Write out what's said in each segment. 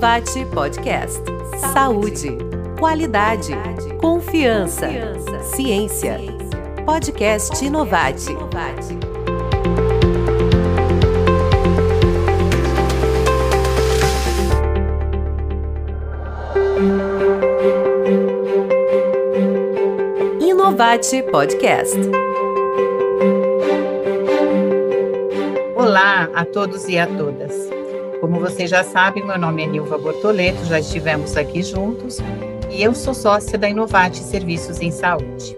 Inovate Podcast. Saúde, qualidade, confiança, ciência. Podcast Inovate. Inovate Podcast. Olá a todos e a todas. Como vocês já sabem, meu nome é Nilva Bortoleto, já estivemos aqui juntos e eu sou sócia da Inovate Serviços em Saúde.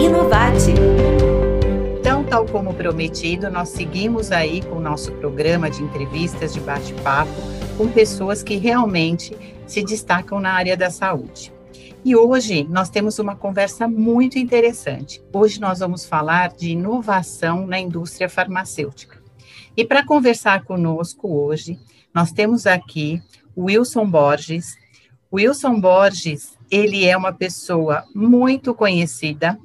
Inovate. Então, tal como prometido, nós seguimos aí com o nosso programa de entrevistas, de bate-papo com pessoas que realmente se destacam na área da saúde. E hoje nós temos uma conversa muito interessante. Hoje nós vamos falar de inovação na indústria farmacêutica. E para conversar conosco hoje, nós temos aqui o Wilson Borges. O Wilson Borges, ele é uma pessoa muito conhecida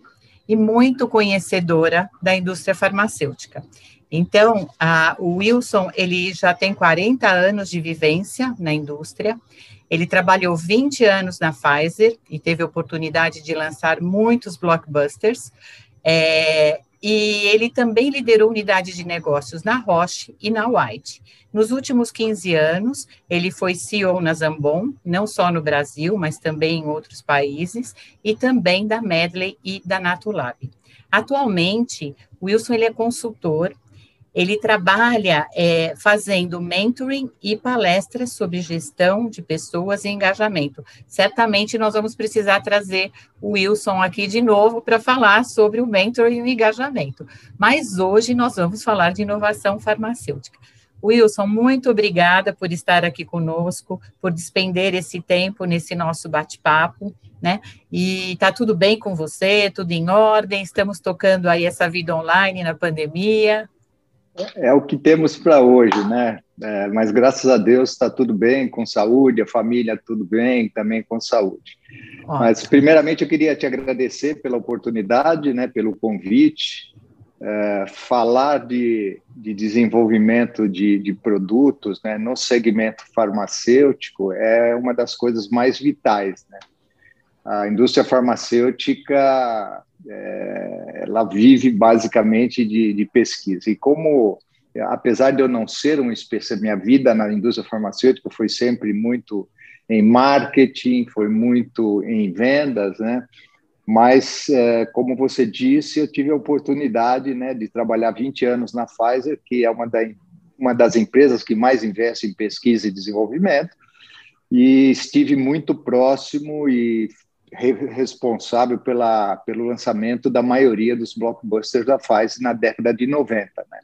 e muito conhecedora da indústria farmacêutica. Então, a, o Wilson, ele já tem 40 anos de vivência na indústria, ele trabalhou 20 anos na Pfizer e teve a oportunidade de lançar muitos blockbusters. É, e ele também liderou unidades de negócios na Roche e na White. Nos últimos 15 anos, ele foi CEO na Zambon, não só no Brasil, mas também em outros países, e também da Medley e da Natulab. Atualmente, Wilson ele é consultor ele trabalha é, fazendo mentoring e palestras sobre gestão de pessoas e engajamento. Certamente nós vamos precisar trazer o Wilson aqui de novo para falar sobre o mentoring e o engajamento. Mas hoje nós vamos falar de inovação farmacêutica. Wilson, muito obrigada por estar aqui conosco, por despender esse tempo nesse nosso bate-papo, né? E está tudo bem com você, tudo em ordem, estamos tocando aí essa vida online na pandemia. É o que temos para hoje, né? É, mas graças a Deus está tudo bem, com saúde, a família tudo bem, também com saúde. Mas primeiramente eu queria te agradecer pela oportunidade, né? Pelo convite. É, falar de, de desenvolvimento de, de produtos né, no segmento farmacêutico é uma das coisas mais vitais. Né? A indústria farmacêutica é, ela vive basicamente de, de, pesquisa. E como, apesar de eu não ser um especialista, minha vida na indústria farmacêutica foi sempre muito em marketing, foi muito em vendas, né? Mas, é, como você disse, eu tive a oportunidade né, de trabalhar 20 anos na Pfizer, que é uma, da, uma das empresas que mais investe em pesquisa e desenvolvimento, e estive muito próximo e responsável pela, pelo lançamento da maioria dos blockbusters da Pfizer na década de 90. Né?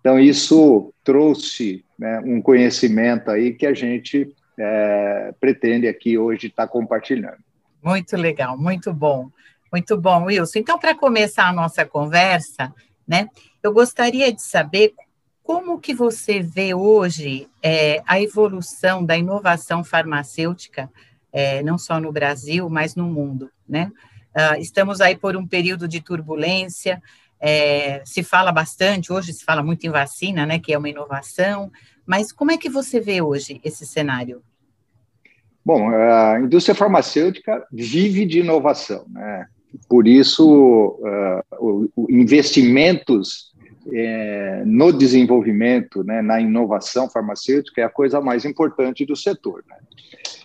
Então, isso trouxe né, um conhecimento aí que a gente é, pretende aqui hoje estar tá compartilhando. Muito legal, muito bom, muito bom, Wilson. Então, para começar a nossa conversa, né, eu gostaria de saber como que você vê hoje é, a evolução da inovação farmacêutica é, não só no Brasil, mas no mundo, né? Uh, estamos aí por um período de turbulência, é, se fala bastante, hoje se fala muito em vacina, né, que é uma inovação, mas como é que você vê hoje esse cenário? Bom, a indústria farmacêutica vive de inovação, né? Por isso, uh, investimentos é, no desenvolvimento, né, na inovação farmacêutica é a coisa mais importante do setor. Né?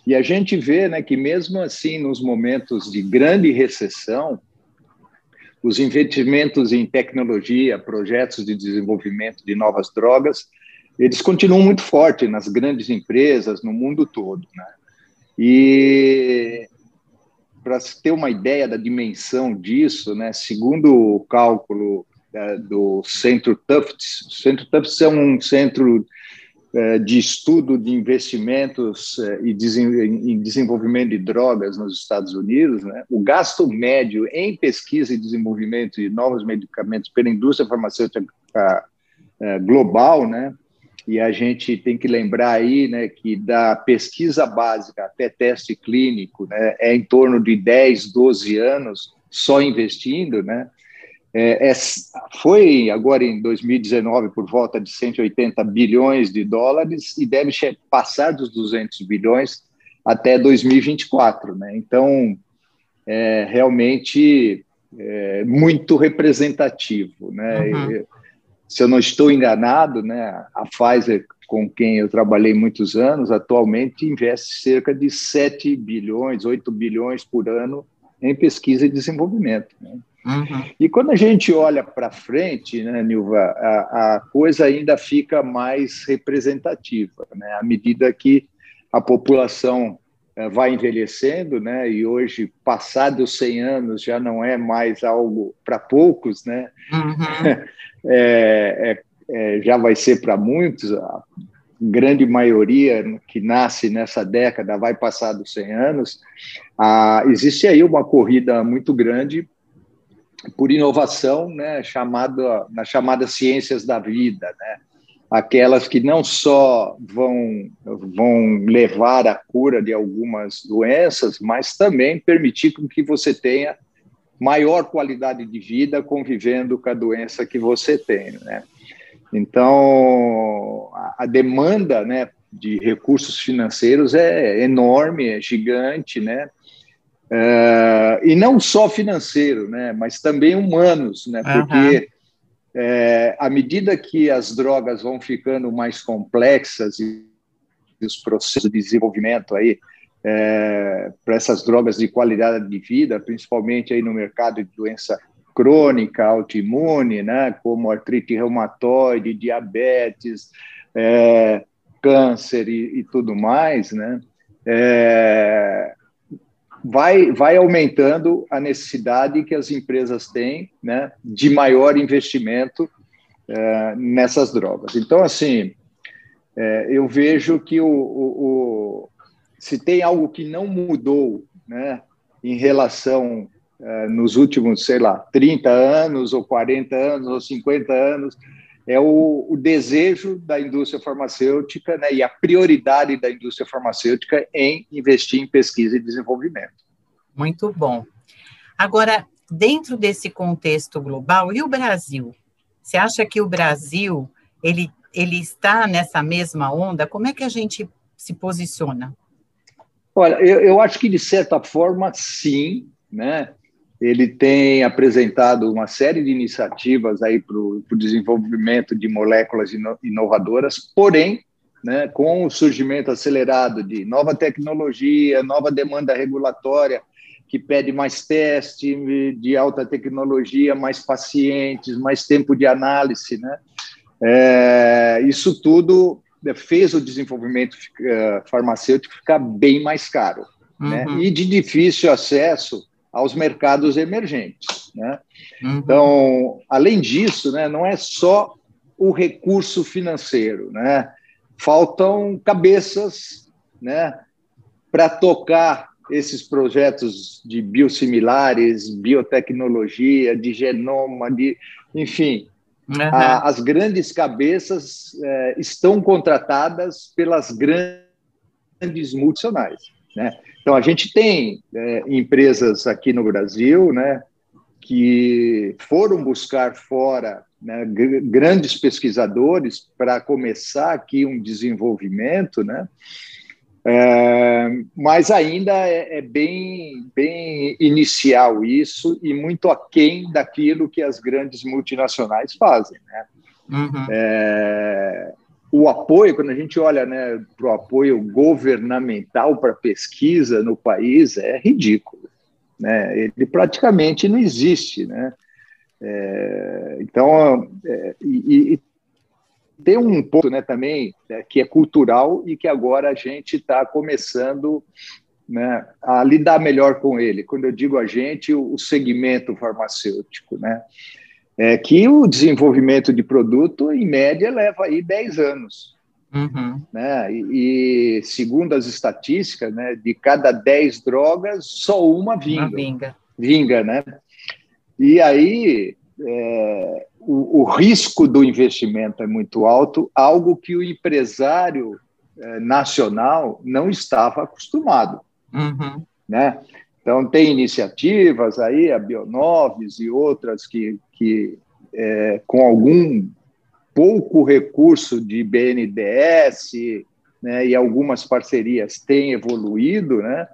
E a gente vê né, que, mesmo assim, nos momentos de grande recessão, os investimentos em tecnologia, projetos de desenvolvimento de novas drogas, eles continuam muito fortes nas grandes empresas, no mundo todo. Né? E para ter uma ideia da dimensão disso, né, segundo o cálculo é, do Centro Tufts, o Centro Tufts é um centro de estudo de investimentos é, e em desenvolvimento de drogas nos Estados Unidos, né, o gasto médio em pesquisa e desenvolvimento de novos medicamentos pela indústria farmacêutica é, global, né, e a gente tem que lembrar aí né, que da pesquisa básica até teste clínico né, é em torno de 10, 12 anos só investindo, né, é, é, foi agora em 2019 por volta de 180 bilhões de dólares e deve passar dos 200 bilhões até 2024. Né? Então, é realmente é, muito representativo. Né? Uhum. se eu não estou enganado, né, a Pfizer, com quem eu trabalhei muitos anos, atualmente investe cerca de 7 bilhões, 8 bilhões por ano em pesquisa e desenvolvimento. Né? Uhum. E quando a gente olha para frente, né, Nilva, a, a, coisa ainda fica mais representativa, né, à medida que a população é, vai envelhecendo, né, e hoje, passados 100 anos, já não é mais algo para poucos, né, uhum. é, é, é, já vai ser para muitos, a grande maioria que nasce nessa década vai passar dos 100 anos, ah, existe aí uma corrida muito grande por inovação, né, chamada, nas chamadas ciências da vida, né, aquelas que não só vão, vão levar à cura de algumas doenças, mas também permitir que você tenha maior qualidade de vida convivendo com a doença que você tem, né. Então, a demanda, né, de recursos financeiros é enorme, é gigante, né, é, e não só financeiro, né, mas também humanos, né, porque uhum. é, à medida que as drogas vão ficando mais complexas e os processos de desenvolvimento aí é, para essas drogas de qualidade de vida, principalmente aí no mercado de doença crônica, autoimune, né, como artrite reumatoide, diabetes, é, câncer e, e, tudo mais, né, é, vai, vai aumentando a necessidade que as empresas têm né, de maior investimento é, nessas drogas. Então, assim, é, eu vejo que o, o, o, se tem algo que não mudou né, em relação é, nos últimos, sei lá, 30 anos, ou 40 anos, ou 50 anos, é o, o, desejo da indústria farmacêutica né, e a prioridade da indústria farmacêutica em investir em pesquisa e desenvolvimento. Muito bom. Agora, dentro desse contexto global, e o Brasil? Você acha que o Brasil ele, ele está nessa mesma onda? Como é que a gente se posiciona? Olha, eu, eu acho que de certa forma, sim, né? Ele tem apresentado uma série de iniciativas aí para o desenvolvimento de moléculas inovadoras, porém, né, com o surgimento acelerado de nova tecnologia, nova demanda regulatória, que pede mais teste de alta tecnologia, mais pacientes, mais tempo de análise, né? É, isso tudo fez o desenvolvimento eh, farmacêutico ficar bem mais caro, né? uhum. né? E de difícil acesso aos mercados emergentes. Né? Uhum. Então, além disso, né, não é só o recurso financeiro, né? faltam cabeças né, para tocar esses projetos de biosimilares, biotecnologia, de genoma, de, enfim, uhum. a, as grandes cabeças é, estão contratadas pelas grandes multinacionais. Né? Então, a gente tem é, empresas aqui no Brasil né, que foram buscar fora né, grandes pesquisadores para começar aqui um desenvolvimento, né? É, mas ainda é, é, bem, bem inicial isso e muito aquém daquilo que as grandes multinacionais fazem. Né? Uhum. É, o apoio, quando a gente olha né, para o apoio governamental para pesquisa no país, é ridículo. Né? Ele praticamente não existe. Né? É, então, é, e, e, tem um ponto né, também né, que é cultural e que agora a gente está começando né, a lidar melhor com ele. Quando eu digo a gente, o, o segmento farmacêutico. Né? É que o desenvolvimento de produto, em média, leva aí 10 anos. Uhum. Né? E, e, segundo as estatísticas, né, de cada 10 drogas, só uma vinga. Uma vinga. Vinga, né? E aí é, o, o, risco do investimento é muito alto, algo que o empresário é, nacional não estava acostumado. Uhum. Né? Então, tem iniciativas aí, a Bionoves e outras que, que é, com algum pouco recurso de BNDES né, e algumas parcerias têm evoluído, né?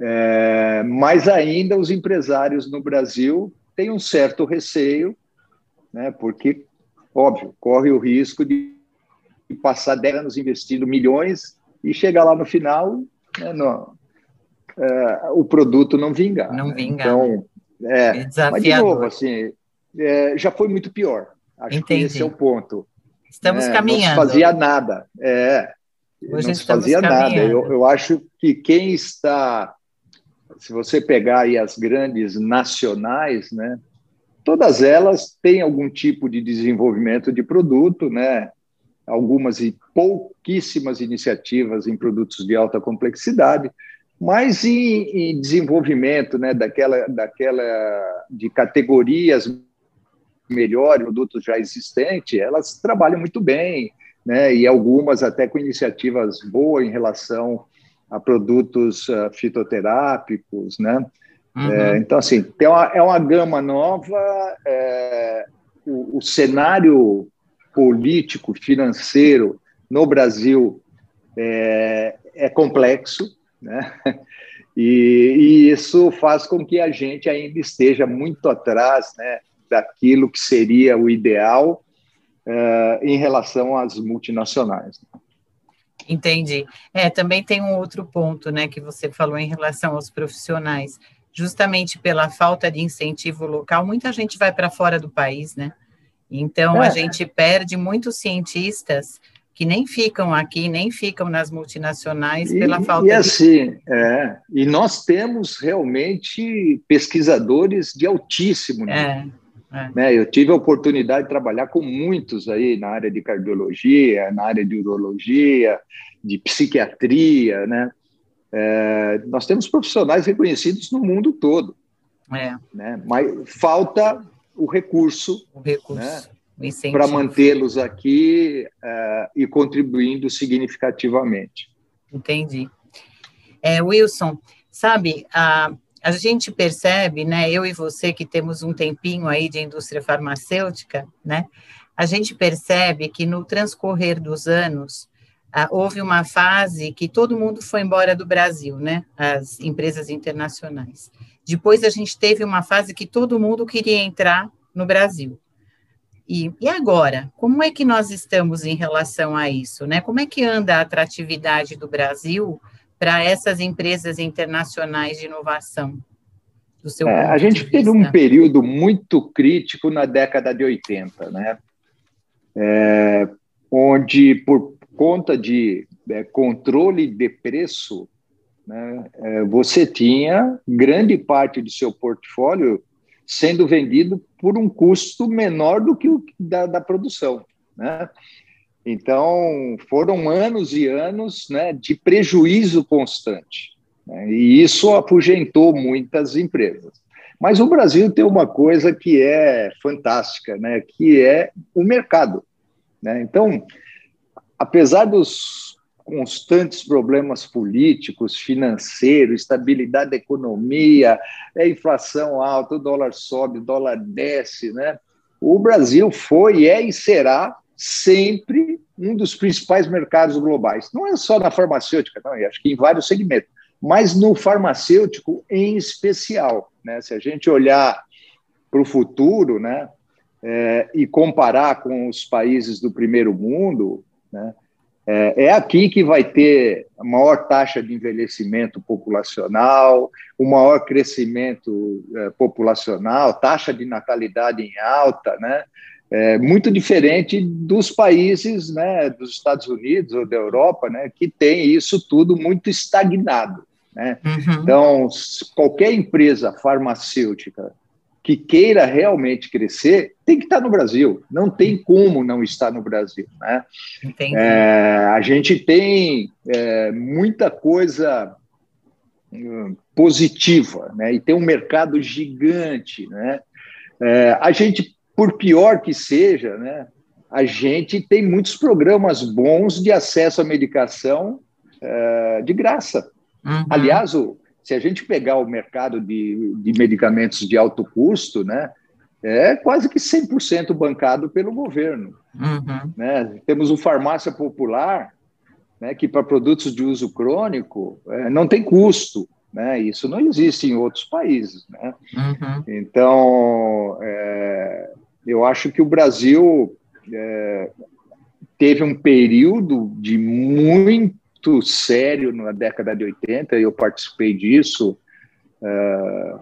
É, mas ainda os empresários no Brasil têm um certo receio, né, porque, óbvio, corre o risco de passar 10 anos investindo milhões e chegar lá no final, né, no, é, o produto não vingar. Não né? vingar. Então, é, mas de novo, assim, é, já foi muito pior. Acho Entendi. que esse é o ponto. Estamos né? caminhando. Não se fazia nada. É, Hoje não se fazia nada. Eu, eu acho que quem está, se você pegar aí as grandes nacionais, né, todas elas têm algum tipo de desenvolvimento de produto, né? Algumas e pouquíssimas iniciativas em produtos de alta complexidade, mas em, em desenvolvimento, né, daquela, daquela de categorias melhores, produtos já existentes, elas trabalham muito bem, né? E algumas até com iniciativas boas em relação a produtos uh, fitoterápicos, né? Uhum. É, então, assim, tem uma, é uma gama nova, é, o, o, cenário político, financeiro no Brasil é, é complexo, né? E, e, isso faz com que a gente ainda esteja muito atrás né, daquilo que seria o ideal uh, em relação às multinacionais. Entendi. É, também tem um outro ponto, né, que você falou em relação aos profissionais. Justamente pela falta de incentivo local, muita gente vai para fora do país, né? Então, é. a gente perde muitos cientistas que nem ficam aqui, nem ficam nas multinacionais e, pela falta e assim, de... é, e nós temos realmente pesquisadores de altíssimo nível. É. É. Né? Eu tive a oportunidade de trabalhar com muitos aí na área de cardiologia, na área de urologia, de psiquiatria, né? É, nós temos profissionais reconhecidos no mundo todo, é. né? Mas falta o recurso, o recurso, né? Para mantê-los aqui é, e contribuindo significativamente. Entendi. É, Wilson, sabe, a, a gente percebe, né, eu e você que temos um tempinho aí de indústria farmacêutica, né, a gente percebe que no transcorrer dos anos ah, houve uma fase que todo mundo foi embora do Brasil, né, as empresas internacionais. Depois a gente teve uma fase que todo mundo queria entrar no Brasil. E, e agora, como é que nós estamos em relação a isso, né? Como é que anda a atratividade do Brasil para essas empresas internacionais de inovação? Do seu é, a gente teve um período muito crítico na década de 80, né? É, onde, por conta de é, controle de preço, né, é, você tinha grande parte do seu portfólio sendo vendido por um custo menor do que o da, da produção. Né? Então, foram anos e anos né, de prejuízo constante. Né, e isso afugentou muitas empresas. Mas o Brasil tem uma coisa que é fantástica, né, que é o mercado. Né? Então, apesar dos constantes problemas políticos, financeiros, estabilidade da economia, é inflação alta, o dólar sobe, o dólar desce, né? O Brasil foi, é e será sempre um dos principais mercados globais. Não é só na farmacêutica, não, acho que em vários segmentos, mas no farmacêutico em especial. Né? Se a gente olhar para o futuro né, é, e comparar com os países do primeiro mundo, né, é, é, aqui que vai ter a maior taxa de envelhecimento populacional, o maior crescimento é, populacional, taxa de natalidade em alta, né? é, muito diferente dos países, né, dos Estados Unidos ou da Europa, né, que tem isso tudo muito estagnado. Né? Uhum. Então, qualquer empresa farmacêutica que queira realmente crescer tem que estar no Brasil. Não tem como não estar no Brasil. Né? É, a gente tem é, muita coisa hum, positiva, né? E tem um mercado gigante, né? É, a gente por pior que seja, né, a gente tem muitos programas bons de acesso à medicação uh, de graça. Uhum. Aliás, o, se a gente pegar o mercado de, de medicamentos de alto custo, né, é quase que 100% bancado pelo governo. Uhum. Né? Temos o farmácia popular, né, que para produtos de uso crônico é, não tem custo. Né? Isso não existe em outros países. Né? Uhum. Então, é, eu acho que o Brasil é, teve um período de muito sério na década de 80, eu participei disso é,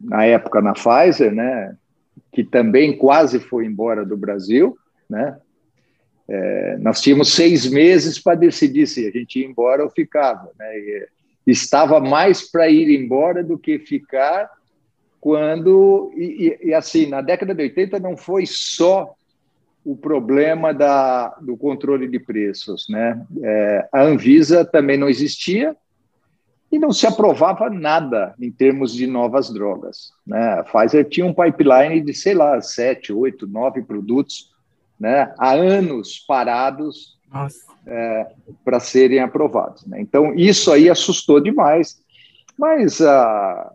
na época na Pfizer, né, que também quase foi embora do Brasil, né, é, nós tínhamos seis meses para decidir se a gente ia embora ou ficava, né, e estava mais para ir embora do que ficar quando e, e, assim na década de 80 não foi só o problema da, do controle de preços. Né? É, a Anvisa também não existia e não se aprovava nada em termos de novas drogas. Né? A Pfizer tinha um pipeline de, sei lá, sete, oito, nove produtos né? há anos parados é, para serem aprovados. Né? Então, isso aí assustou demais. Mas a,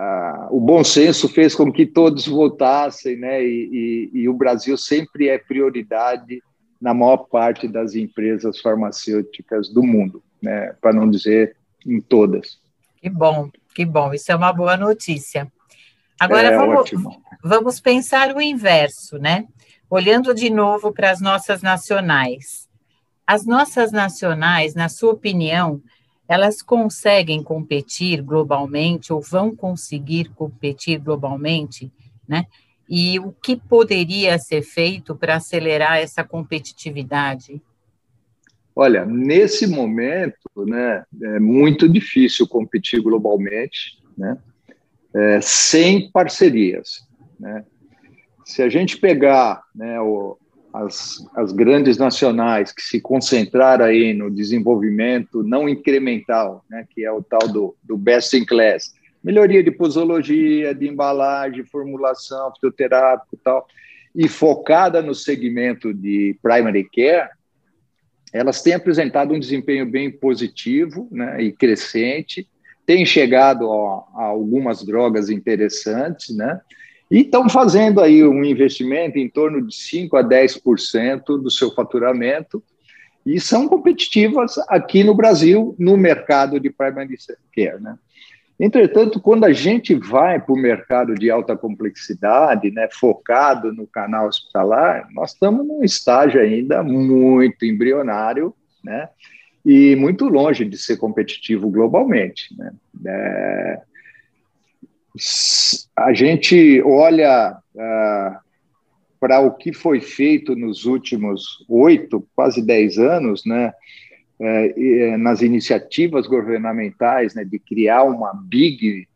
ah, o bom senso fez com que todos votassem, né? E, e, e, o Brasil sempre é prioridade na maior parte das empresas farmacêuticas do mundo, né? Para não dizer em todas. Que bom, que bom. Isso é uma boa notícia. Agora é, vamos, vamos pensar o inverso, né? Olhando de novo para as nossas nacionais. As nossas nacionais, na sua opinião, elas conseguem competir globalmente ou vão conseguir competir globalmente, né? E o que poderia ser feito para acelerar essa competitividade? Olha, nesse momento, né, é muito difícil competir globalmente, né, é, sem parcerias, né. Se a gente pegar né, o, as, as grandes nacionais que se concentraram aí no desenvolvimento não incremental, né, que é o tal do, do best in class, melhoria de posologia, de embalagem, formulação, fitoterápico e tal, e focada no segmento de primary care, elas têm apresentado um desempenho bem positivo né, e crescente, têm chegado a, a algumas drogas interessantes, né, e estão fazendo aí um investimento em torno de 5% a 10% do seu faturamento e são competitivas aqui no Brasil no mercado de primary care. Né? Entretanto, quando a gente vai para o mercado de alta complexidade, né, focado no canal hospitalar, nós estamos num estágio ainda muito embrionário, né, e muito longe de ser competitivo globalmente. Né. É, a gente olha uh, para o que foi feito nos últimos oito, quase dez anos, né, uh, nas iniciativas governamentais né, de criar uma big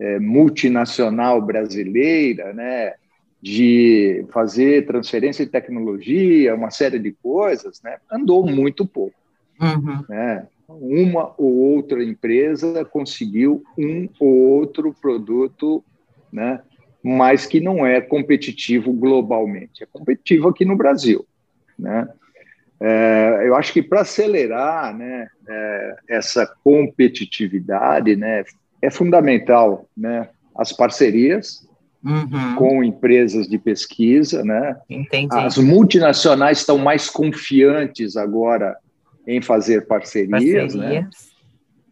uh, multinacional brasileira, né, de fazer transferência de tecnologia, uma série de coisas, né, andou muito pouco. Uhum. Né? Uma ou outra empresa conseguiu um ou outro produto, né, mas que não é competitivo globalmente, é competitivo aqui no Brasil, né? É, eu acho que para acelerar, né, é, essa competitividade, né, é fundamental, né, as parcerias uhum. com empresas de pesquisa, né? Entendi. As multinacionais estão mais confiantes agora em fazer parcerias. Né?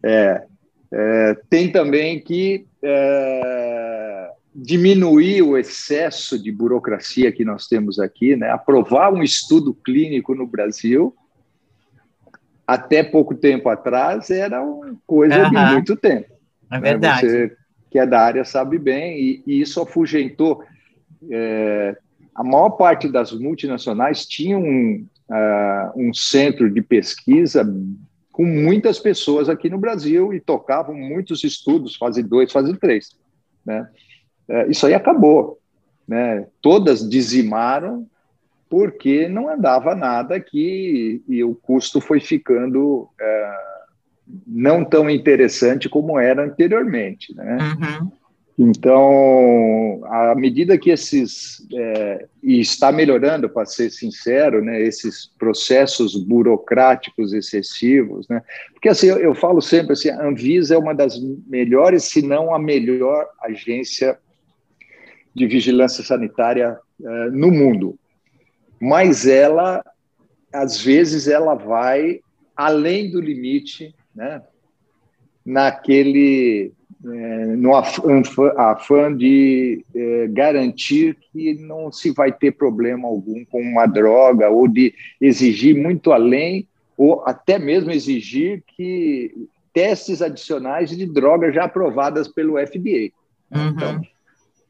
É, é, tem também que é, diminuir o excesso de burocracia que nós temos aqui, né? aprovar um estudo clínico no Brasil, até pouco tempo atrás, era uma coisa uhum. de muito tempo. É né? verdade. Você que é da área sabe bem, e, e isso afugentou. É, a maior parte das multinacionais tinham uh, um centro de pesquisa com muitas pessoas aqui no Brasil e tocavam muitos estudos, fase 2, fase 3. Né? Uh, isso aí acabou. Né? Todas dizimaram porque não andava nada aqui e o custo foi ficando uh, não tão interessante como era anteriormente. Né? Uhum. Então, à medida que esses, é, e está melhorando, para ser sincero, né, esses processos burocráticos excessivos, né, porque assim, eu, eu, falo sempre assim, a Anvisa é uma das melhores, se não a melhor agência de vigilância sanitária uh, no mundo, mas ela, às vezes, ela vai além do limite, né, naquele é, no afã de é, garantir que não se vai ter problema algum com uma droga, ou de exigir muito além, ou até mesmo exigir que testes adicionais de drogas já aprovadas pelo FDA. Uhum. Então,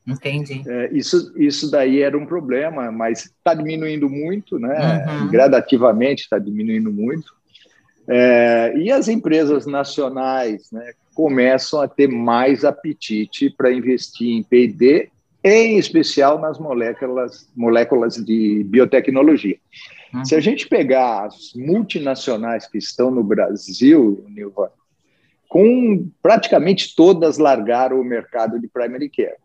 Entendi. É, isso, isso daí era um problema, mas está diminuindo muito, né? Uhum. Gradativamente está diminuindo muito. É, e as empresas nacionais né, começam a ter mais apetite para investir em P&D, em especial nas moléculas, moléculas de biotecnologia. Uhum. Se a gente pegar as multinacionais que estão no Brasil, Nilva, com praticamente todas largaram o mercado de primary care.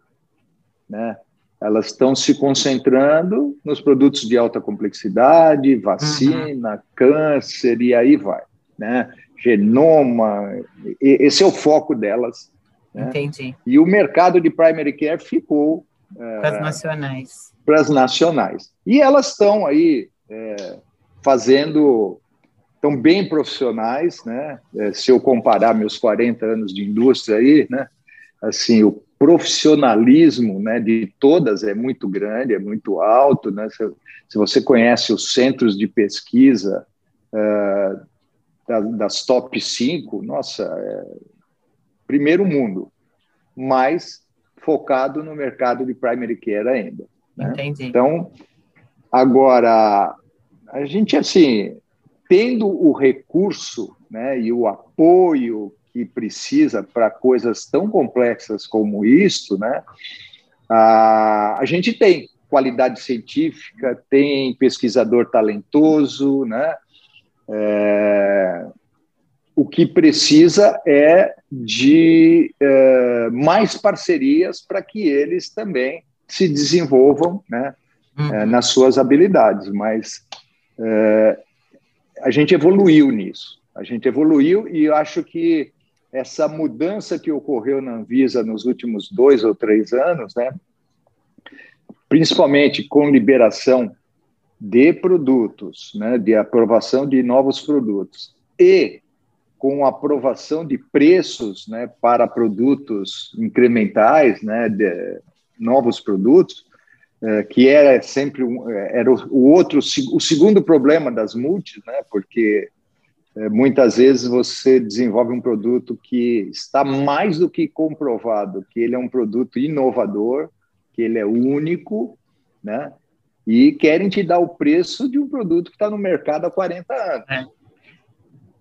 Né? Elas estão se concentrando nos produtos de alta complexidade, vacina, uhum. câncer e aí vai né? genoma, esse é o foco delas. Né? Entendi. E o mercado de primary care ficou para as é, nacionais. Para as nacionais. E elas estão aí é, fazendo, estão bem profissionais, né? É, se eu comparar meus 40 anos de indústria aí, né? Assim, o profissionalismo né, de todas é muito grande, é muito alto. Né? Se, se você conhece os centros de pesquisa uh, das top 5, nossa, é, primeiro mundo, mas focado no mercado de primary care ainda. Né? Entendi. Então, agora, a gente, assim, tendo o recurso né, e o apoio que precisa para coisas tão complexas como isto, né, a, a gente tem qualidade científica, tem pesquisador talentoso, né, é, o que precisa é de é, mais parcerias para que eles também se desenvolvam né, uhum. é, nas suas habilidades, mas é, a gente evoluiu nisso, a gente evoluiu e acho que essa mudança que ocorreu na Anvisa nos últimos dois ou três anos, né, principalmente com liberação de produtos, né, de aprovação de novos produtos e com aprovação de preços né, para produtos incrementais, né, de novos produtos, é, que era sempre um, é, era o, outro o segundo problema das multis, né, porque é, muitas vezes você desenvolve um produto que está mais do que comprovado que ele é um produto inovador, que ele é único, né, e querem te dar o preço de um produto que está no mercado há 40 anos. É.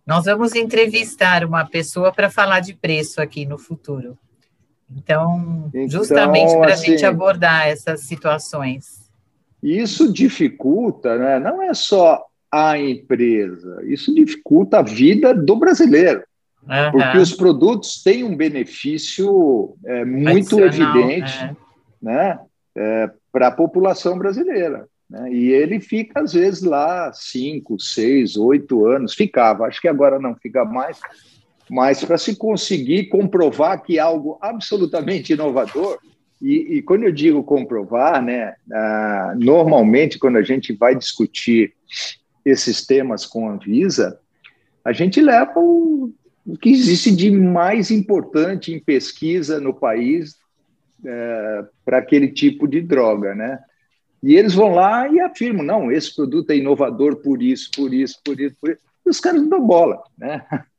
Nós vamos entrevistar uma pessoa para falar de preço aqui no futuro. Então, então justamente para a assim, gente abordar essas situações. Isso dificulta, né? não é só a empresa, isso dificulta a vida do brasileiro. Uhum. Porque os produtos têm um benefício é, muito evidente é. né? É, para a população brasileira. Né? E ele fica, às vezes, lá cinco, seis, oito anos, ficava, acho que agora não fica mais, mas para se conseguir comprovar que algo absolutamente inovador, e, e quando eu digo comprovar, né, ah, normalmente quando a gente vai discutir esses temas com a Anvisa, a gente leva o, o que existe de mais importante em pesquisa no país é, para aquele tipo de droga, né? E eles vão lá e afirmam, não, esse produto é inovador por isso, por isso, por isso, por isso. E os caras não dão bola, né?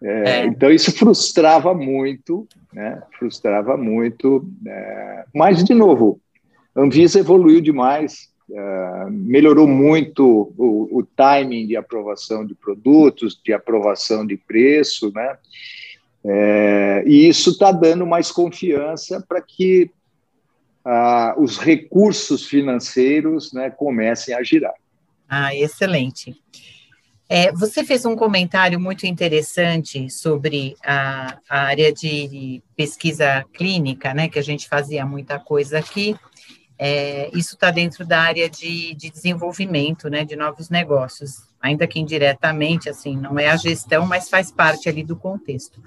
É, é. Então isso frustrava muito, né? Frustrava muito. É, mas de novo, a Anvisa evoluiu demais, é, melhorou muito o, o timing de aprovação de produtos, de aprovação de preço, né? É, e isso está dando mais confiança para que ah, os recursos financeiros né, comecem a girar. Ah, excelente. É, você fez um comentário muito interessante sobre a, a, área de pesquisa clínica, né, que a gente fazia muita coisa aqui. É, isso está dentro da área de, de, desenvolvimento, né, de novos negócios, ainda que indiretamente, assim, não é a gestão, mas faz parte ali do contexto.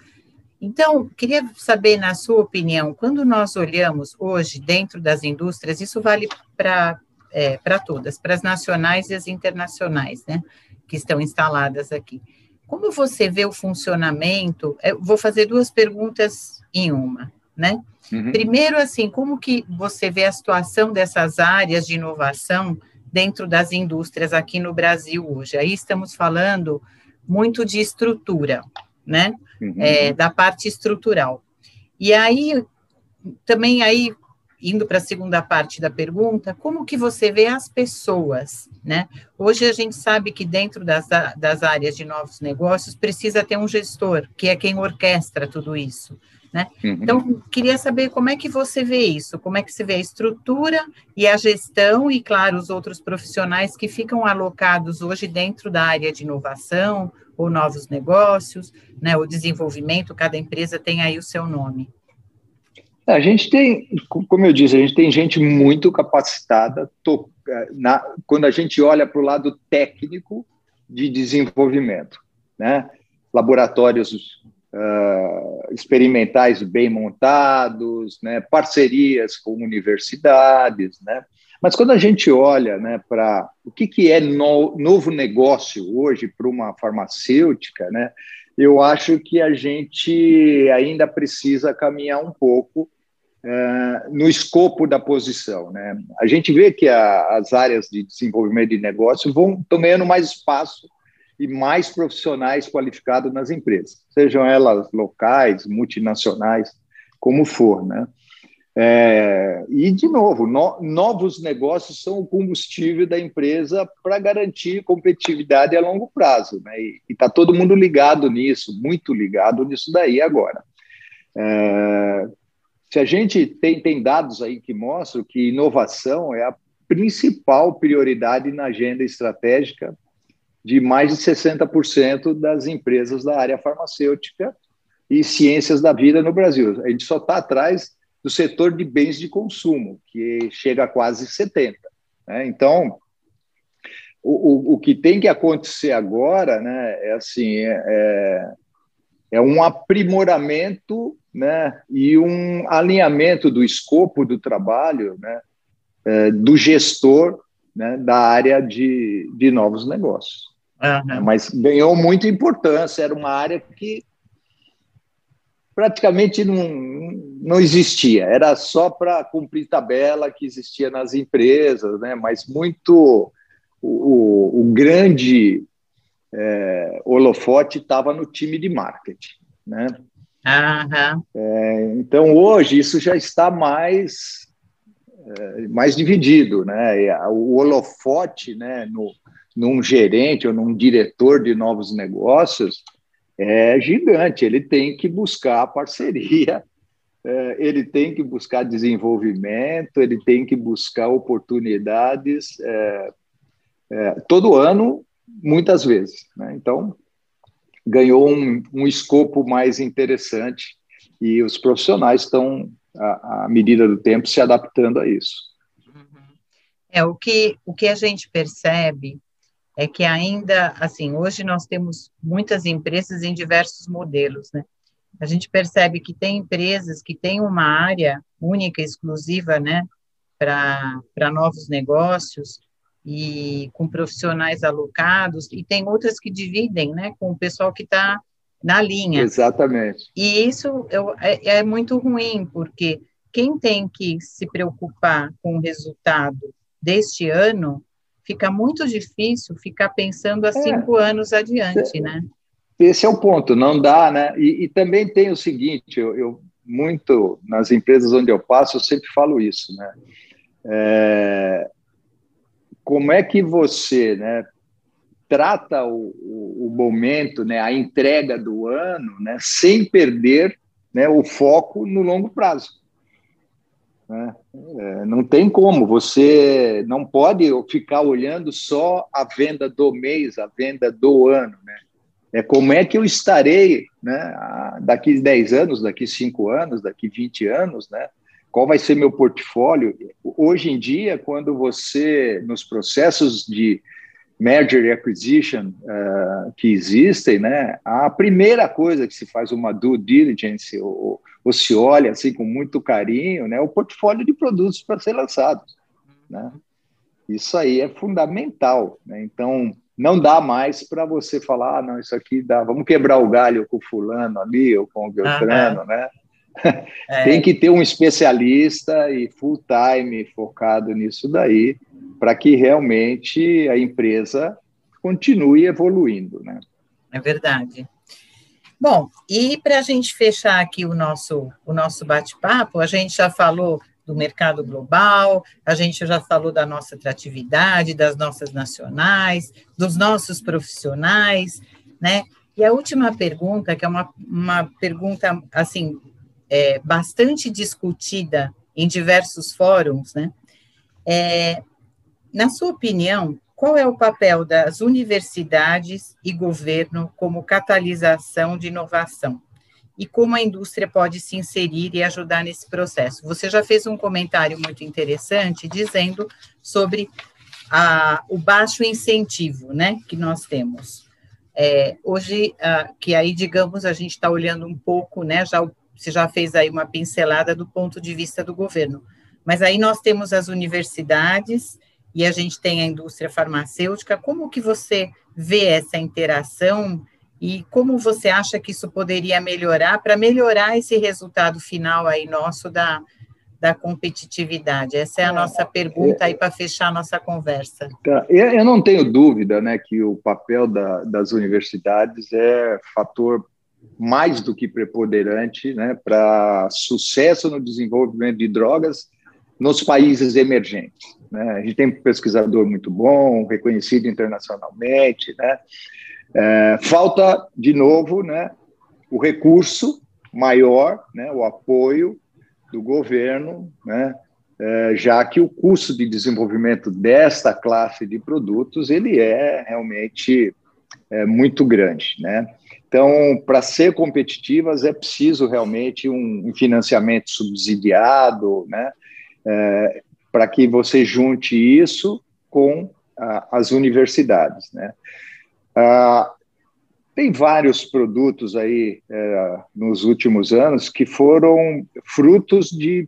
Então, queria saber, na sua opinião, quando nós olhamos hoje dentro das indústrias, isso vale para é, todas, para as nacionais e as internacionais, né? que estão instaladas aqui. Como você vê o funcionamento? Eu vou fazer duas perguntas em uma, né? Uhum. Primeiro, assim, como que você vê a situação dessas áreas de inovação dentro das indústrias aqui no Brasil hoje? Aí estamos falando muito de estrutura, né? Uhum. É, da parte estrutural. E aí, também aí indo para a segunda parte da pergunta, como que você vê as pessoas, né? Hoje a gente sabe que dentro das, das áreas de novos negócios precisa ter um gestor, que é quem orquestra tudo isso, né? Uhum. Então, queria saber como é que você vê isso, como é que você vê a estrutura e a gestão e, claro, os outros profissionais que ficam alocados hoje dentro da área de inovação ou novos negócios, né, o desenvolvimento, cada empresa tem aí o seu nome. A gente tem, como eu disse, a gente tem gente muito capacitada é, na, quando a gente olha para o lado técnico de desenvolvimento, né? Laboratórios uh, experimentais bem montados, né? Parcerias com universidades, né? Mas quando a gente olha né, para o que, que é no, novo negócio hoje para uma farmacêutica, né, eu acho que a gente ainda precisa caminhar um pouco é, no escopo da posição. Né? A gente vê que a, as áreas de desenvolvimento de negócio vão ganhando mais espaço e mais profissionais qualificados nas empresas, sejam elas locais, multinacionais, como for. Né? É, e, de novo, no, novos negócios são o combustível da empresa para garantir competitividade a longo prazo. Né? E está todo mundo ligado nisso, muito ligado nisso daí agora. É, se a gente tem, tem dados aí que mostram que inovação é a principal prioridade na agenda estratégica de mais de 60% das empresas da área farmacêutica e ciências da vida no Brasil. A gente só está atrás do setor de bens de consumo, que chega a quase 70%. Né? Então, o, o, o, que tem que acontecer agora né, é assim, é, é, é um aprimoramento né, e um alinhamento do escopo do trabalho né, é, do gestor né, da área de, de novos negócios. Uhum. Mas ganhou muita importância, era uma área que praticamente não, não existia, era só para cumprir tabela que existia nas empresas, né? mas muito o, o grande é, holofote estava no time de marketing. Né? Uhum. É, então, hoje, isso já está mais, é, mais dividido. Né? O holofote né, no, num gerente ou num diretor de novos negócios é gigante. Ele tem que buscar parceria, é, ele tem que buscar desenvolvimento, ele tem que buscar oportunidades é, é, todo ano, muitas vezes. Né? Então, ganhou um, um escopo mais interessante e os profissionais estão, à, à medida do tempo, se adaptando a isso. É, o que, o que a gente percebe é que ainda, assim, hoje nós temos muitas empresas em diversos modelos, né? A gente percebe que tem empresas que têm uma área única, exclusiva, né, para novos negócios e com profissionais alocados, e tem outras que dividem, né, com o pessoal que está na linha. Exatamente. E isso eu, é, é muito ruim, porque quem tem que se preocupar com o resultado deste ano fica muito difícil ficar pensando há é. cinco anos adiante, é, né? Esse é o ponto, não dá, né? E, e também tem o seguinte, eu, eu, muito nas empresas onde eu passo, eu sempre falo isso, né? É, como é que você, né, trata o, o, o, momento, né, a entrega do ano, né, sem perder, né, o foco no longo prazo? Né? É, não tem como, você não pode ficar olhando só a venda do mês, a venda do ano. Né? É como é que eu estarei né, daqui 10 anos, daqui 5 anos, daqui 20 anos, né? qual vai ser meu portfólio. Hoje em dia, quando você, nos processos de merger e acquisition uh, que existem, né, a primeira coisa que se faz uma due diligence, ou, ou se olha assim com muito carinho, né, é o portfólio de produtos para ser lançados. Né? Isso aí é fundamental. Né? Então, não dá mais para você falar, ah, não, isso aqui dá, vamos quebrar o galho com o fulano ali, ou com o Beltrano, né? É. Tem que ter um especialista e full time focado nisso daí, para que realmente a empresa continue evoluindo, né? É verdade. Bom, e para a gente fechar aqui o nosso, o nosso bate-papo, a gente já falou do mercado global, a gente já falou da nossa atratividade, das nossas nacionais, dos nossos profissionais, né? E a última pergunta, que é uma, uma pergunta, assim, é, bastante discutida em diversos fóruns, né? É, na sua opinião, qual é o papel das universidades e governo como catalisação de inovação? e como a indústria pode se inserir e ajudar nesse processo. Você já fez um comentário muito interessante dizendo sobre a, o baixo incentivo né, que nós temos. É, hoje, que aí, digamos, a gente está olhando um pouco, né, já, você já fez aí uma pincelada do ponto de vista do governo, mas aí nós temos as universidades e a gente tem a indústria farmacêutica, como que você vê essa interação e como você acha que isso poderia melhorar para melhorar esse resultado final aí nosso da, da competitividade? Essa é a é, nossa pergunta aí para fechar a nossa conversa. Tá. Eu não tenho dúvida né, que o papel da, das universidades é fator mais do que preponderante né, para sucesso no desenvolvimento de drogas nos países emergentes. Né? A gente tem um pesquisador muito bom, reconhecido internacionalmente, né? É, falta, de novo, né, o recurso maior, né, o apoio do governo, né, é, já que o custo de desenvolvimento desta classe de produtos ele é realmente é, muito grande, né? Então, para ser competitivas é preciso realmente um, financiamento subsidiado, né? É, para que você junte isso com as universidades, né? Ah, tem vários produtos aí é, nos últimos anos que foram frutos de,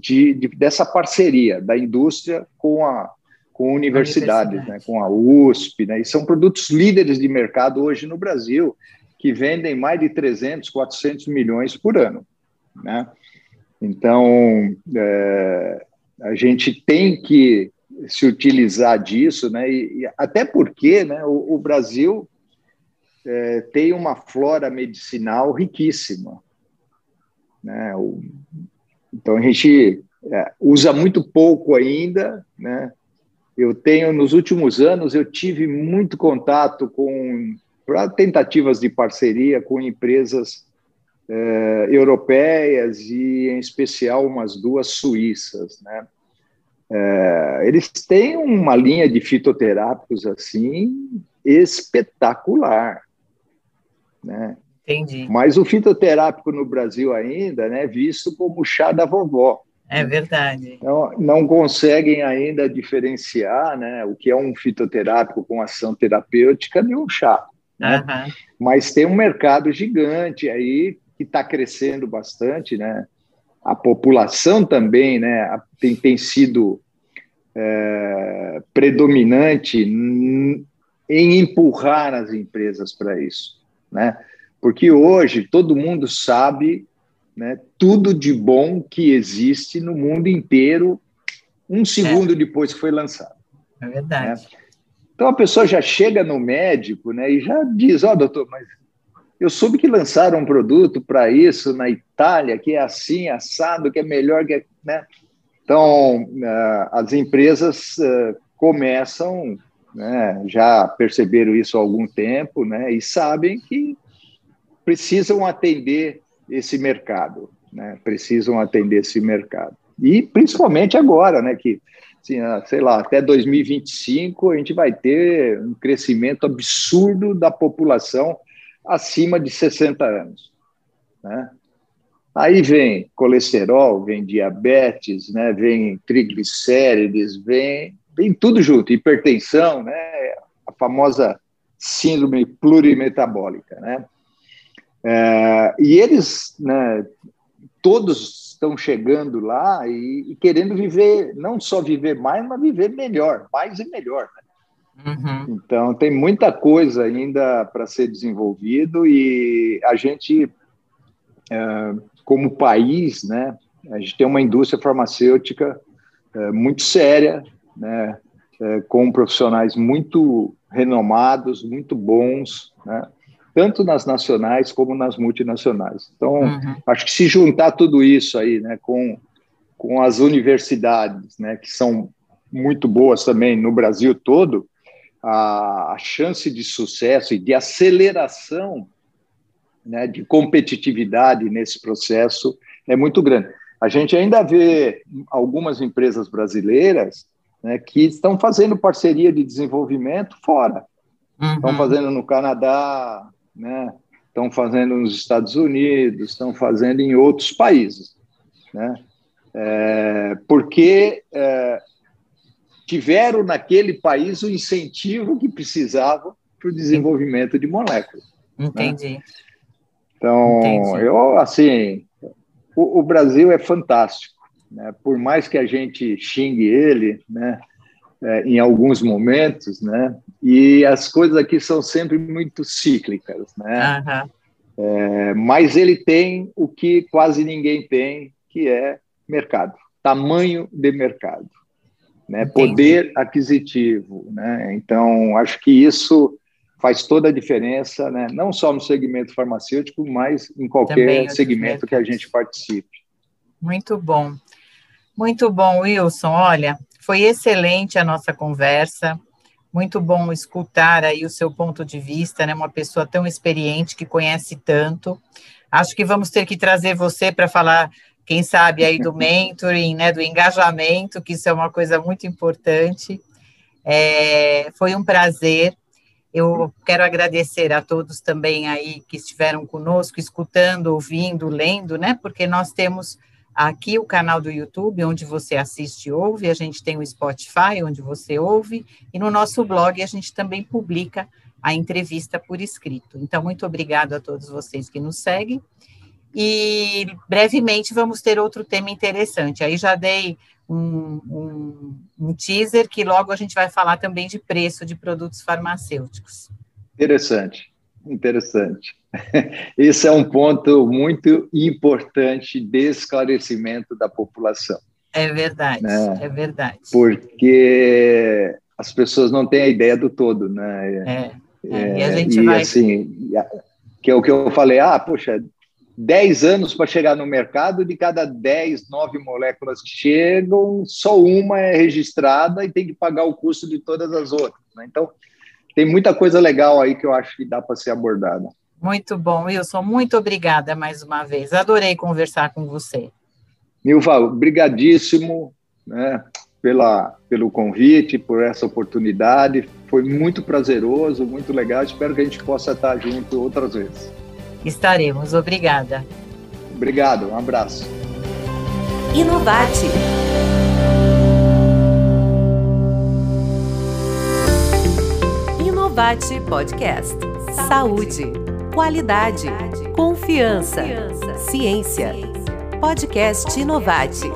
de, de, dessa parceria da indústria com a com universidades, universidade. né, com a USP, né, e são produtos líderes de mercado hoje no Brasil, que vendem mais de 300, 400 milhões por ano. Né? Então, é, a gente tem que se utilizar disso, né? E, e até porque, né, o, o Brasil é, tem uma flora medicinal riquíssima, né? O, então a gente é, usa muito pouco ainda, né? Eu tenho nos últimos anos eu tive muito contato com para tentativas de parceria com empresas é, europeias e em especial umas duas suíças, né? É, eles têm uma linha de fitoterápicos assim espetacular, né? Entendi. Mas o fitoterápico no Brasil ainda, né, visto como chá da vovó. É verdade. Então, não conseguem ainda diferenciar, né, o que é um fitoterápico com ação terapêutica de um chá. Né? Uhum. Mas tem um mercado gigante aí que está crescendo bastante, né? a população também né, tem, tem sido é, predominante em empurrar as empresas para isso. Né? Porque hoje todo mundo sabe né, tudo de bom que existe no mundo inteiro um segundo é. depois que foi lançado. É verdade. Né? Então a pessoa já chega no médico né, e já diz: Ó, oh, doutor, mas eu soube que lançaram um produto para isso na Itália, que é assim, assado, que é melhor que. Né? Então, eh, as empresas eh, começam, né, já perceberam isso há algum tempo, né, e sabem que precisam atender esse mercado, né, precisam atender esse mercado. E principalmente agora, né, que, assim, ah, sei lá, até 2025 a gente vai ter um crescimento absurdo da população acima de 60 anos, né? Aí vem colesterol, vem diabetes, né, vem triglicérides, vem, vem tudo junto, hipertensão, né, a famosa síndrome plurimetabólica, né? É, e eles, né, todos estão chegando lá e, e, querendo viver, não só viver mais, mas viver melhor, mais e melhor. Uhum. Então, tem muita coisa ainda para ser desenvolvido e a gente, é, como país, né, a gente tem uma indústria farmacêutica é, muito séria, né, é, com profissionais muito renomados, muito bons, né? tanto nas nacionais como nas multinacionais. Então, uhum. acho que se juntar tudo isso aí, né, com, com as universidades, né, que são muito boas também no Brasil todo, a, a chance de sucesso e de aceleração né, de competitividade nesse processo é muito grande. A gente ainda vê algumas empresas brasileiras né, que estão fazendo parceria de desenvolvimento fora. Uhum. Estão fazendo no Canadá, né, estão fazendo nos Estados Unidos, estão fazendo em outros países. Né, é, porque é, tiveram naquele país o incentivo que precisavam para o desenvolvimento de moléculas. Né. Entendi. Né? Então, Entendi. eu, assim, o, o Brasil é fantástico. Né? Por mais que a gente xingue ele, né? É, em alguns momentos, né? E as coisas aqui são sempre muito cíclicas, né? Uhum. É, mas ele tem o que quase ninguém tem, que é mercado, tamanho de mercado, né? Poder aquisitivo, né? Então acho que isso faz toda a diferença, né? Não só no segmento farmacêutico, mas em qualquer segmento que a gente participe. Muito bom. Muito bom, Wilson. Olha, foi excelente a nossa conversa. Muito bom escutar aí o seu ponto de vista, né? Uma pessoa tão experiente que conhece tanto. Acho que vamos ter que trazer você para falar, quem sabe, aí do mentoring, né? Do engajamento, que isso é uma coisa muito importante. É, foi um prazer. Eu quero agradecer a todos também aí que estiveram conosco, escutando, ouvindo, lendo, né? Porque nós temos aqui o canal do YouTube, onde você assiste e ouve, a gente tem o Spotify, onde você ouve, e no nosso blog a gente também publica a entrevista por escrito. Então, muito obrigado a todos vocês que nos seguem. E brevemente vamos ter outro tema interessante. Aí já dei um, um, um teaser que logo a gente vai falar também de preço de produtos farmacêuticos. Interessante, interessante. Esse é um ponto muito importante de esclarecimento da população. É verdade, né? é verdade. Porque as pessoas não têm a ideia do todo, né? É, é, e a gente e, vai... assim, que é o que eu falei, ah, poxa, 10 anos para chegar no mercado, de cada 10, 9 moléculas que chegam, só uma é registrada e tem que pagar o custo de todas as outras. Né? Então, tem muita coisa legal aí que eu acho que dá para ser abordada. Muito bom, Wilson. Muito obrigada mais uma vez. Adorei conversar com você. Nilva, brigadíssimo né, pela, pelo convite, por essa oportunidade. Foi muito prazeroso, muito legal. Espero que a gente possa estar junto outras vezes. Estaremos. Obrigada. Obrigado. Um abraço. Inovate. Inovate Podcast. Saúde. Qualidade, confiança, ciência. Podcast Inovate.